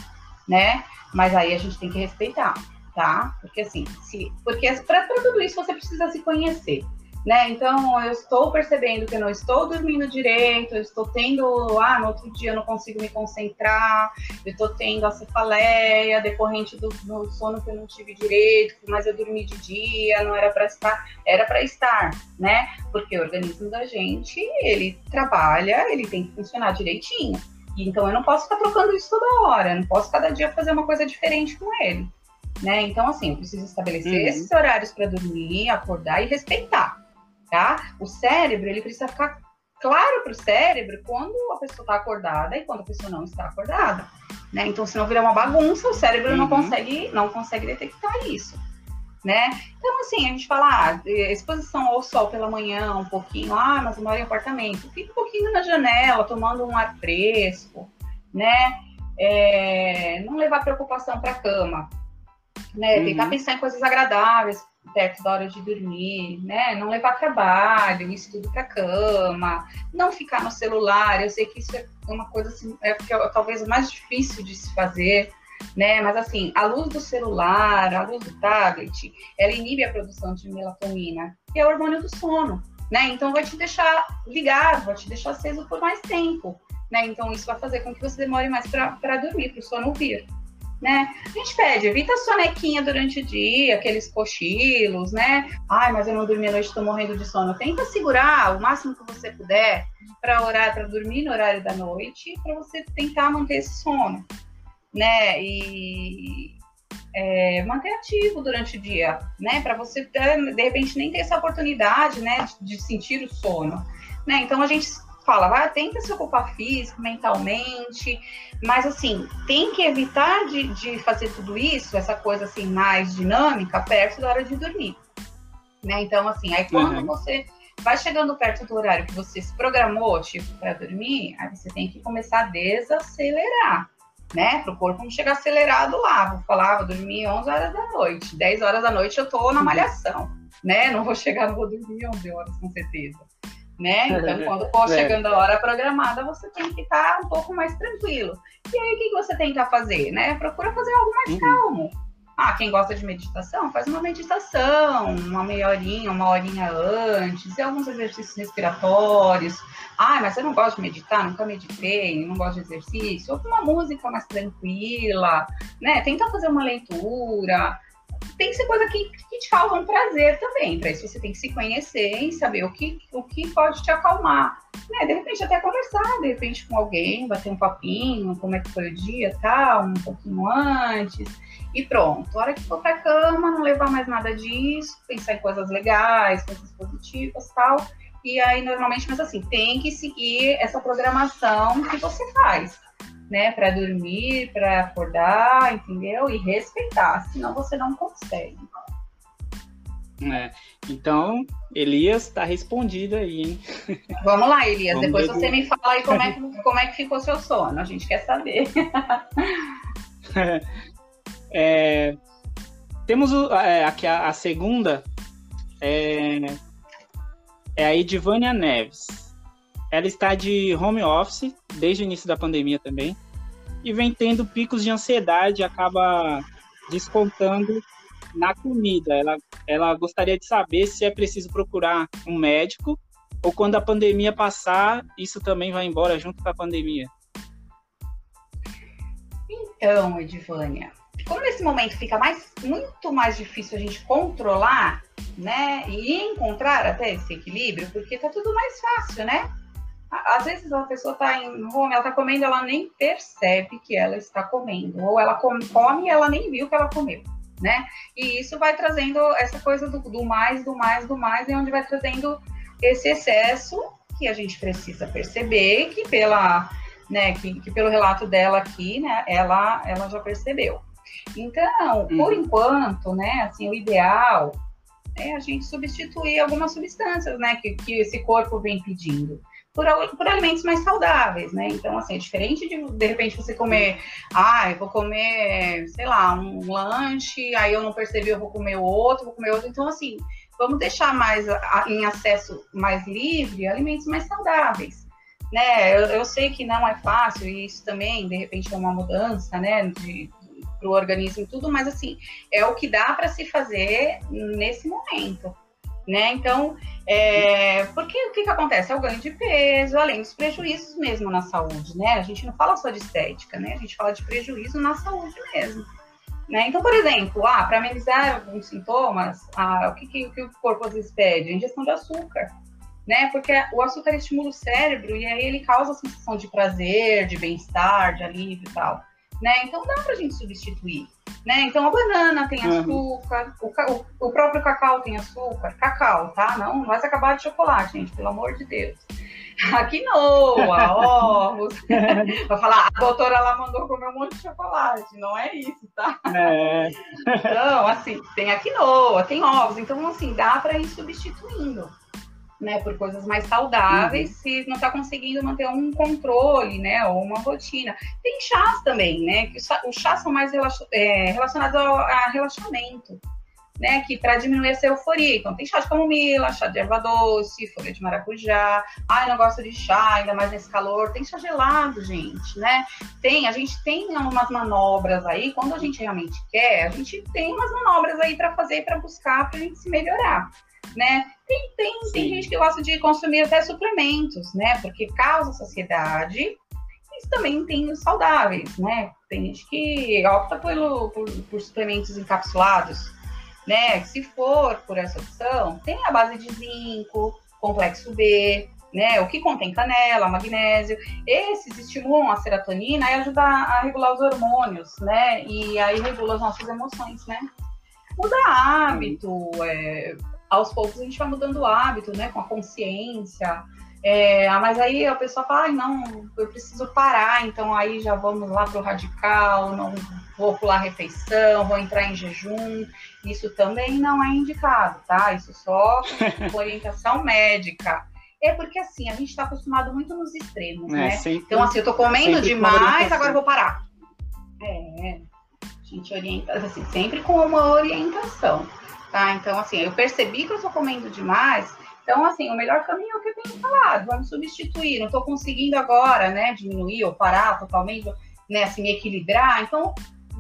né? Mas aí a gente tem que respeitar, tá? Porque assim, se, porque para tudo isso você precisa se conhecer né? Então, eu estou percebendo que eu não estou dormindo direito, eu estou tendo, ah, no outro dia eu não consigo me concentrar, eu estou tendo a cefaleia decorrente do, do sono que eu não tive direito, mas eu dormi de dia, não era para estar, era para estar, né? Porque o organismo da gente, ele trabalha, ele tem que funcionar direitinho. Então, eu não posso ficar trocando isso toda hora, eu não posso cada dia fazer uma coisa diferente com ele. Né? Então, assim, eu preciso estabelecer uhum. esses horários para dormir, acordar e respeitar tá? O cérebro, ele precisa ficar claro para o cérebro quando a pessoa está acordada e quando a pessoa não está acordada, né? Então, se não virar uma bagunça, o cérebro uhum. não consegue não consegue detectar isso, né? Então, assim, a gente fala, ah, exposição ao sol pela manhã, um pouquinho, ah, mas eu moro em apartamento, fica um pouquinho na janela, tomando um ar fresco, né? É, não levar preocupação para a cama, né? Uhum. Tentar pensar em coisas agradáveis, perto da hora de dormir, né? Não levar trabalho, estudo para cama, não ficar no celular. Eu sei que isso é uma coisa assim, é, é talvez mais difícil de se fazer, né? Mas assim, a luz do celular, a luz do tablet, ela inibe a produção de melatonina, que é o hormônio do sono, né? Então vai te deixar ligado, vai te deixar aceso por mais tempo, né? Então isso vai fazer com que você demore mais para dormir, para o sono vir né? A gente pede, evita a sonequinha durante o dia, aqueles cochilos, né? Ai, mas eu não dormi a noite, estou morrendo de sono. Tenta segurar o máximo que você puder para orar, para dormir no horário da noite, para você tentar manter esse sono, né? E é, manter ativo durante o dia, né? Para você, de repente, nem ter essa oportunidade, né, de sentir o sono, né? Então a gente fala, vai, tenta se ocupar físico, mentalmente, mas assim, tem que evitar de, de fazer tudo isso, essa coisa assim mais dinâmica, perto da hora de dormir. Né? Então, assim, aí quando uhum. você vai chegando perto do horário que você se programou, tipo, para dormir, aí você tem que começar a desacelerar, né? Para o corpo não chegar acelerado lá. Vou falar, vou dormir 11 horas da noite, 10 horas da noite eu tô na malhação, né? Não vou chegar, não vou dormir 11 horas com certeza né? Então, quando for é. chegando a hora programada, você tem que estar um pouco mais tranquilo. E aí, o que você tenta fazer, né? Procura fazer algo mais uhum. calmo. Ah, quem gosta de meditação, faz uma meditação, uma meia horinha, uma horinha antes, e alguns exercícios respiratórios. Ah, mas eu não gosto de meditar, nunca meditei, não gosto de exercício. Ouve uma música mais tranquila, né? Tenta fazer uma leitura, tem que ser coisa que, que te causa um prazer também. Para isso você tem que se conhecer e saber o que, o que pode te acalmar. Né? De repente até conversar, de repente com alguém, bater um papinho, como é que foi o dia, tal, um pouquinho antes. E pronto. A hora que for pra cama, não levar mais nada disso, pensar em coisas legais, coisas positivas tal. E aí, normalmente, mas assim, tem que seguir essa programação que você faz né, para dormir, para acordar, entendeu? E respeitar, senão você não consegue. É, então, Elias está respondido aí, hein? Vamos lá, Elias. Vamos Depois você me fala aí como é, que, como é que ficou seu sono. A gente quer saber. é, temos é, aqui a, a segunda. É, é a Edivânia Neves. Ela está de home office desde o início da pandemia também e vem tendo picos de ansiedade, acaba descontando na comida. Ela, ela gostaria de saber se é preciso procurar um médico ou quando a pandemia passar, isso também vai embora junto com a pandemia. Então, Edivânia, como nesse momento fica mais, muito mais difícil a gente controlar, né, e encontrar até esse equilíbrio, porque tá tudo mais fácil, né? Às vezes a pessoa está em home, ela está comendo, ela nem percebe que ela está comendo, ou ela come, e ela nem viu que ela comeu, né? E isso vai trazendo essa coisa do, do mais, do mais, do mais, e onde vai trazendo esse excesso que a gente precisa perceber que pela, né, que, que pelo relato dela aqui, né, ela, ela já percebeu. Então, uhum. por enquanto, né, assim, o ideal é a gente substituir algumas substâncias, né, que, que esse corpo vem pedindo. Por, por, alimentos mais saudáveis, né? Então, assim, é diferente de, de repente, você comer, ah, eu vou comer, sei lá, um lanche, aí eu não percebi, eu vou comer outro, vou comer outro. Então, assim, vamos deixar mais a, em acesso mais livre alimentos mais saudáveis. Né, eu, eu sei que não é fácil, e isso também, de repente, é uma mudança, né, para o organismo e tudo, mas assim, é o que dá para se fazer nesse momento. Né? Então, é, porque o que, que acontece? É o ganho de peso, além dos prejuízos mesmo na saúde, né? A gente não fala só de estética, né? A gente fala de prejuízo na saúde mesmo. Né? Então, por exemplo, ah, para amenizar alguns sintomas, ah, o que, que, que, o corpo às vezes pede? Ingestão de açúcar. Né? Porque o açúcar estimula o cérebro e aí ele causa a sensação de prazer, de bem-estar, de alívio e tal né? Então dá pra gente substituir, né? Então a banana tem uhum. açúcar, uhum. o, o, próprio cacau tem açúcar, cacau, tá? Não, não vai acabar de chocolate, gente, pelo amor de Deus. A quinoa, ovos. Vou falar, a doutora lá mandou comer um monte de chocolate, não é isso, tá? É. Então, assim, tem a quinoa, tem ovos, então assim, dá para ir substituindo né, por coisas mais saudáveis, uhum. se não está conseguindo manter um controle, né, ou uma rotina. Tem chás também, né, que os chás são mais é, relacionados ao a relaxamento, né, que para diminuir essa euforia. Então, tem chá de camomila, chá de erva doce, folha de maracujá. Ai, não gosto de chá, ainda mais nesse calor. Tem chá gelado, gente, né? Tem, a gente tem umas manobras aí, quando a gente realmente quer, a gente tem umas manobras aí para fazer, para buscar, para a gente se melhorar né? Tem, tem, tem gente que gosta de consumir até suplementos, né? Porque causa saciedade e também tem os saudáveis, né? Tem gente que opta pelo, por, por suplementos encapsulados, né? Se for por essa opção, tem a base de zinco, complexo B, né? O que contém canela, magnésio. Esses estimulam a serotonina e ajudam a regular os hormônios, né? E aí regula as nossas emoções, né? Muda hábito, é, aos poucos a gente vai mudando o hábito, né? Com a consciência. É, mas aí a pessoa fala, ai, não, eu preciso parar, então aí já vamos lá pro radical, não vou pular refeição, vou entrar em jejum. Isso também não é indicado, tá? Isso só com orientação médica. É porque assim, a gente está acostumado muito nos extremos, é, né? Sempre, então, assim, eu tô comendo demais, agora eu vou parar. É, a gente orienta, assim, sempre com uma orientação tá? Então, assim, eu percebi que eu estou comendo demais, então, assim, o melhor caminho é o que eu tenho falado, vamos substituir, não estou conseguindo agora, né, diminuir ou parar totalmente, né, assim, me equilibrar, então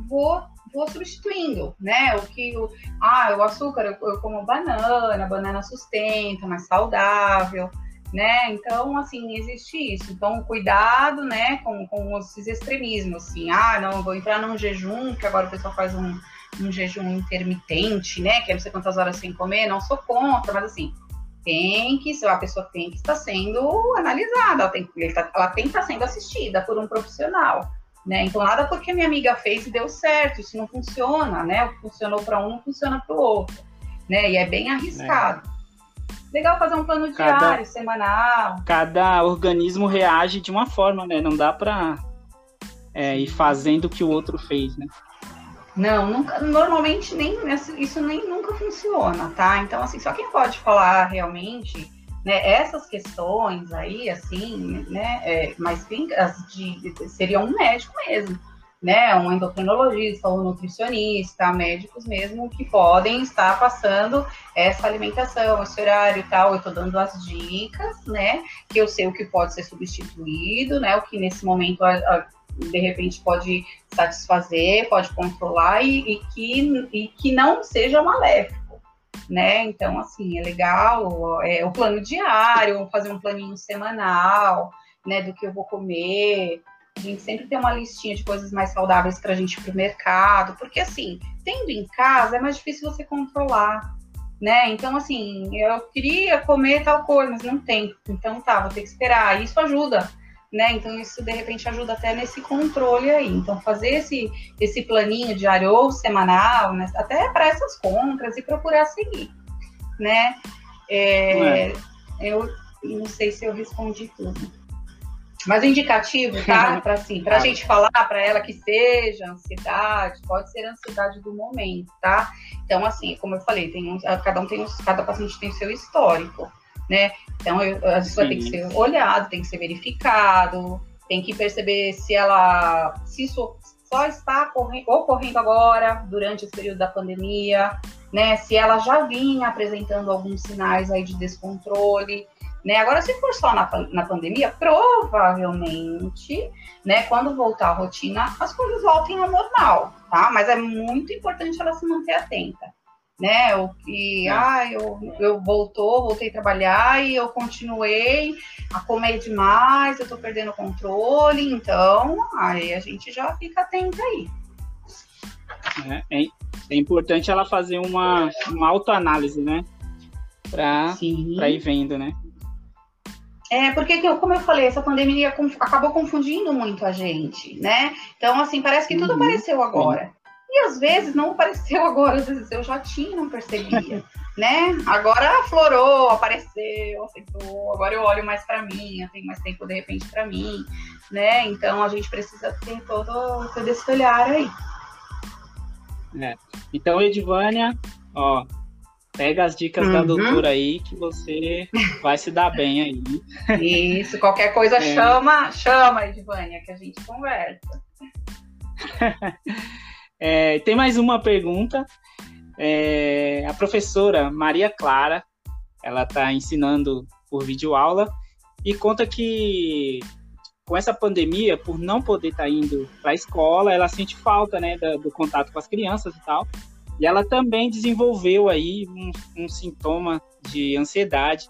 vou vou substituindo, né? O que o, ah, o açúcar eu, eu como banana, banana sustenta, mais saudável, né? Então, assim, existe isso. Então, cuidado, né, com, com esses extremismos, assim, ah, não, vou entrar num jejum, que agora o pessoal faz um, um jejum intermitente, né? Que é não sei quantas horas sem comer, não sou contra, mas assim, tem que, a pessoa tem que estar sendo analisada, ela tem, tá, ela tem que estar sendo assistida por um profissional. Né? Então, nada porque minha amiga fez e deu certo, isso não funciona, né? O que funcionou para um não funciona para o outro, né? E é bem arriscado. É. Legal fazer um plano cada, diário, semanal. Cada organismo reage de uma forma, né? Não dá para é, ir fazendo o que o outro fez, né? Não, nunca, normalmente nem isso nem nunca funciona, tá? Então, assim, só quem pode falar realmente né, essas questões aí, assim, né, é, mais de, seria um médico mesmo, né? Um endocrinologista, um nutricionista, médicos mesmo que podem estar passando essa alimentação, esse horário e tal. Eu tô dando as dicas, né? Que eu sei o que pode ser substituído, né? O que nesse momento a, a, de repente pode satisfazer, pode controlar e, e, que, e que não seja maléfico, né? Então, assim, é legal é, o plano diário, fazer um planinho semanal, né, do que eu vou comer. A gente sempre tem uma listinha de coisas mais saudáveis para a gente ir pro mercado, porque assim, tendo em casa é mais difícil você controlar, né? Então, assim, eu queria comer tal coisa, mas não tem. Então, tá, vou ter que esperar. Isso ajuda né? Então isso de repente ajuda até nesse controle aí. Então fazer esse esse planinho diário ou semanal, né? até para essas compras e procurar seguir, né? É, é. Eu não sei se eu respondi tudo. Mas o indicativo, tá? Para assim, para a gente falar para ela que seja ansiedade, pode ser ansiedade do momento, tá? Então, assim, como eu falei, tem cada um tem cada paciente tem seu histórico, né? Então, eu, isso vai ter que ser olhado, tem que ser verificado, tem que perceber se ela, se isso só está ocorrendo agora, durante esse período da pandemia, né? Se ela já vinha apresentando alguns sinais aí de descontrole, né? Agora, se for só na, na pandemia, provavelmente, né, quando voltar à rotina, as coisas voltem ao normal, tá? Mas é muito importante ela se manter atenta né? O que, é. ah, eu, eu voltou, voltei a trabalhar e eu continuei a comer demais, eu tô perdendo o controle, então aí a gente já fica atenta aí. É, é, é importante ela fazer uma, uma autoanálise, né? Para ir vendo, né? É, porque, como eu falei, essa pandemia acabou confundindo muito a gente, né? Então, assim, parece que tudo uhum. apareceu agora. E às vezes não apareceu agora, às vezes eu já tinha, não percebia, né? Agora aflorou, apareceu, aceitou, agora eu olho mais para mim, eu tenho mais tempo de repente para mim, né? Então a gente precisa ter todo, todo esse olhar aí. É. Então, Edvânia, ó, pega as dicas uhum. da doutora aí que você vai se dar bem aí. Isso, qualquer coisa é. chama, chama, Edvânia, que a gente conversa. É, tem mais uma pergunta. É, a professora Maria Clara, ela está ensinando por videoaula e conta que com essa pandemia, por não poder estar tá indo para a escola, ela sente falta né, do, do, contato com as crianças e tal. E ela também desenvolveu aí um, um sintoma de ansiedade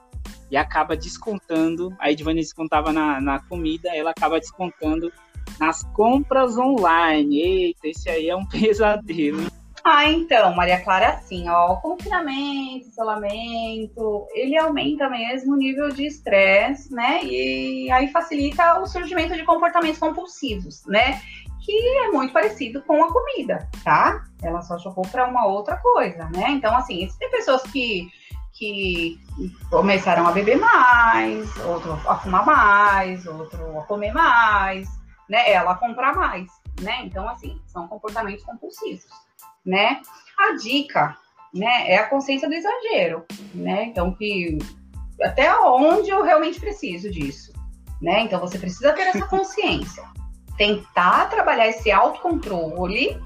e acaba descontando. A Edvane descontava na, na comida, ela acaba descontando nas compras online. Eita, esse aí é um pesadelo. Ah, então, Maria Clara, assim, ó, confinamento, isolamento, ele aumenta mesmo o nível de estresse, né? E aí facilita o surgimento de comportamentos compulsivos, né? Que é muito parecido com a comida, tá? Ela só jogou para uma outra coisa, né? Então, assim, tem pessoas que que começaram a beber mais, outro a fumar mais, outro a comer mais, né? Ela comprar mais, né? Então, assim, são comportamentos compulsivos, né? A dica, né, é a consciência do exagero, né? Então, que até onde eu realmente preciso disso, né? Então, você precisa ter essa consciência. Tentar trabalhar esse autocontrole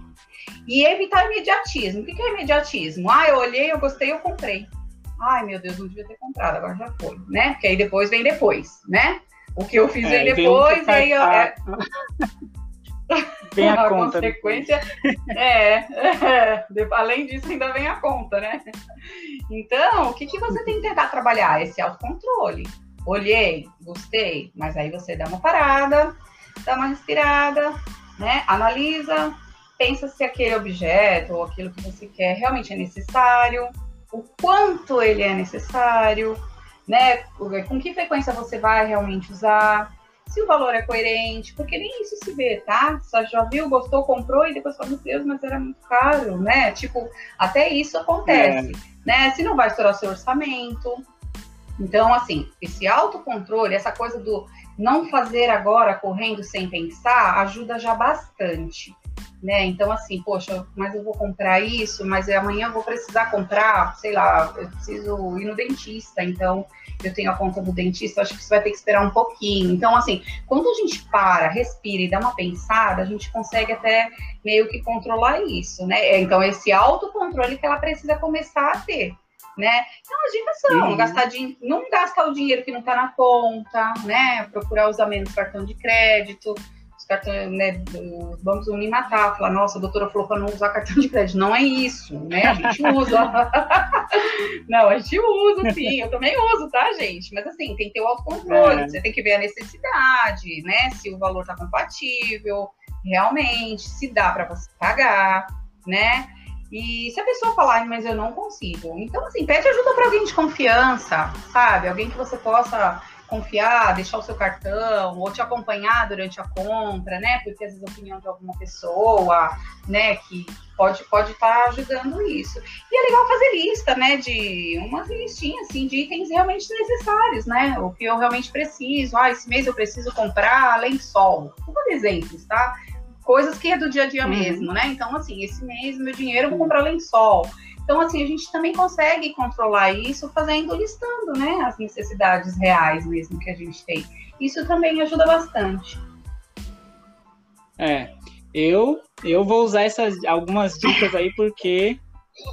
e evitar imediatismo. O que é imediatismo? Ah, eu olhei, eu gostei, eu comprei. Ai, meu Deus, não devia ter comprado, agora já foi, né? Porque aí depois vem depois, né? O que eu fiz é, aí depois, aí eu, é... Vem a, a conta. Consequência é, é, além disso ainda vem a conta, né? Então, o que, que você tem que tentar trabalhar? Esse autocontrole. Olhei, gostei, mas aí você dá uma parada, dá uma respirada, né? Analisa, pensa se aquele objeto ou aquilo que você quer realmente é necessário, o quanto ele é necessário, né? Com que frequência você vai realmente usar, se o valor é coerente, porque nem isso se vê, tá? Só já viu, gostou, comprou e depois falou, meu Deus, mas era muito caro, né? Tipo, até isso acontece, é. né? Se não vai estourar seu orçamento. Então, assim, esse autocontrole, essa coisa do não fazer agora correndo sem pensar, ajuda já bastante né? Então, assim, poxa, mas eu vou comprar isso, mas amanhã eu vou precisar comprar, sei lá, eu preciso ir no dentista, então eu tenho a conta do dentista, acho que você vai ter que esperar um pouquinho. Então, assim, quando a gente para, respira e dá uma pensada, a gente consegue até meio que controlar isso, né? Então, esse autocontrole que ela precisa começar a ter. Né? Então, as dicas são uhum. gastar não gastar o dinheiro que não está na conta, né? Procurar usar menos cartão de crédito, cartão, né, vamos unir matar, falar, nossa, a doutora falou para não usar cartão de crédito. Não é isso, né? A gente usa. não, a gente usa, sim. Eu também uso, tá, gente? Mas assim, tem que ter o autocontrole, é. você tem que ver a necessidade, né? Se o valor tá compatível, realmente, se dá para você pagar, né? E se a pessoa falar, mas eu não consigo, então assim, pede ajuda para alguém de confiança, sabe? Alguém que você possa confiar, deixar o seu cartão, ou te acompanhar durante a compra, né? Porque às vezes a opinião de alguma pessoa, né, que pode pode estar tá ajudando isso. E é legal fazer lista, né, de umas listinhas assim de itens realmente necessários, né? O que eu realmente preciso. Ah, esse mês eu preciso comprar lençol. Por exemplos, tá? Coisas que é do dia a dia uhum. mesmo, né? Então, assim, esse mês meu dinheiro eu vou comprar lençol. Então, assim, a gente também consegue controlar isso fazendo, listando, né, as necessidades reais mesmo que a gente tem. Isso também ajuda bastante. É, eu, eu vou usar essas algumas dicas aí porque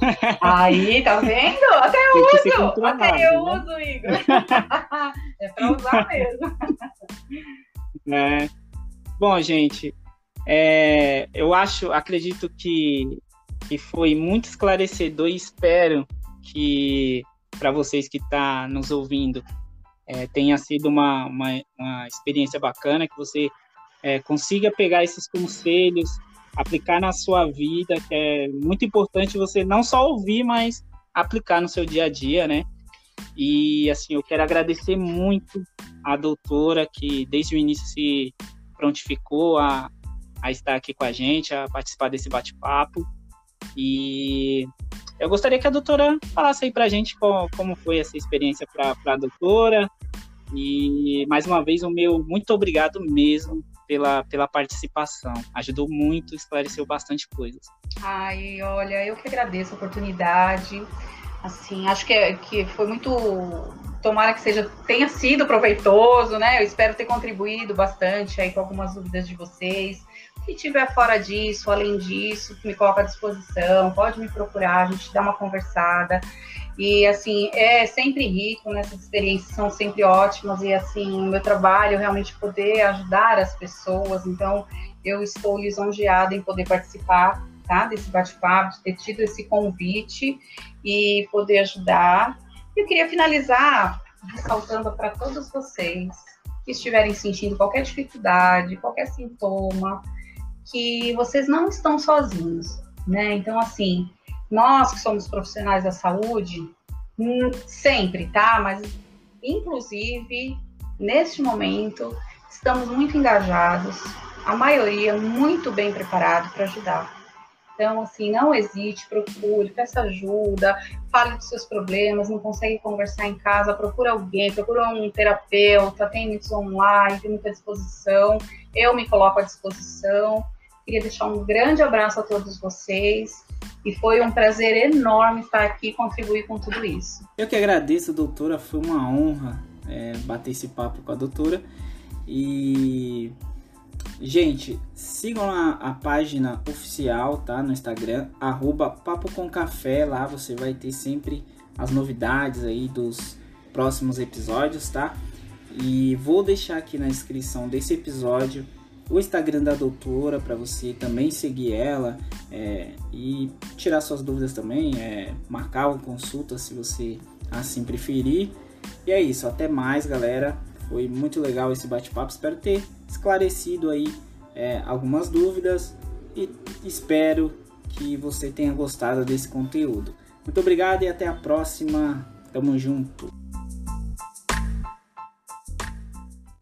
Aí, tá vendo? Até eu uso, até eu né? uso, Igor. é pra usar mesmo. É. Bom, gente, é, eu acho, acredito que que foi muito esclarecedor e espero que para vocês que estão tá nos ouvindo é, tenha sido uma, uma, uma, experiência bacana, que você é, consiga pegar esses conselhos, aplicar na sua vida, que é muito importante você não só ouvir, mas aplicar no seu dia a dia, né? E assim, eu quero agradecer muito a doutora que desde o início se prontificou a, a estar aqui com a gente, a participar desse bate-papo. E eu gostaria que a doutora falasse aí para a gente como, como, foi essa experiência para a doutora. E mais uma vez, o meu muito obrigado mesmo pela, pela participação. Ajudou muito, esclareceu bastante coisas. Ai, olha, eu que agradeço a oportunidade. Assim, acho que, é, que foi muito. Tomara que seja tenha sido proveitoso, né? Eu espero ter contribuído bastante aí com algumas dúvidas de vocês que tiver fora disso, além disso, me coloca à disposição, pode me procurar, a gente dá uma conversada. E assim, é sempre rico, né? Essas experiências são sempre ótimas e assim, o meu trabalho é realmente poder ajudar as pessoas. Então, eu estou lisonjeada em poder participar, tá? Desse bate-papo, de ter tido esse convite e poder ajudar. Eu queria finalizar ressaltando para todos vocês que estiverem sentindo qualquer dificuldade, qualquer sintoma, que vocês não estão sozinhos, né? Então, assim, nós que somos profissionais da saúde, hum, sempre, tá? Mas, inclusive, neste momento, estamos muito engajados, a maioria muito bem preparado para ajudar. Então, assim, não hesite, procure, peça ajuda, fale dos seus problemas, não consegue conversar em casa, procura alguém, procura um terapeuta, tem muitos online, tem muita disposição. Eu me coloco à disposição. Queria deixar um grande abraço a todos vocês e foi um prazer enorme estar aqui e contribuir com tudo isso. Eu que agradeço, doutora, foi uma honra é, bater esse papo com a doutora. E, gente, sigam a, a página oficial, tá? No Instagram, arroba Papo com Café. Lá você vai ter sempre as novidades aí dos próximos episódios, tá? E vou deixar aqui na descrição desse episódio o Instagram da doutora para você também seguir ela é, e tirar suas dúvidas também, é, marcar uma consulta se você assim preferir. E é isso, até mais galera. Foi muito legal esse bate-papo, espero ter esclarecido aí é, algumas dúvidas e espero que você tenha gostado desse conteúdo. Muito obrigado e até a próxima. Tamo junto.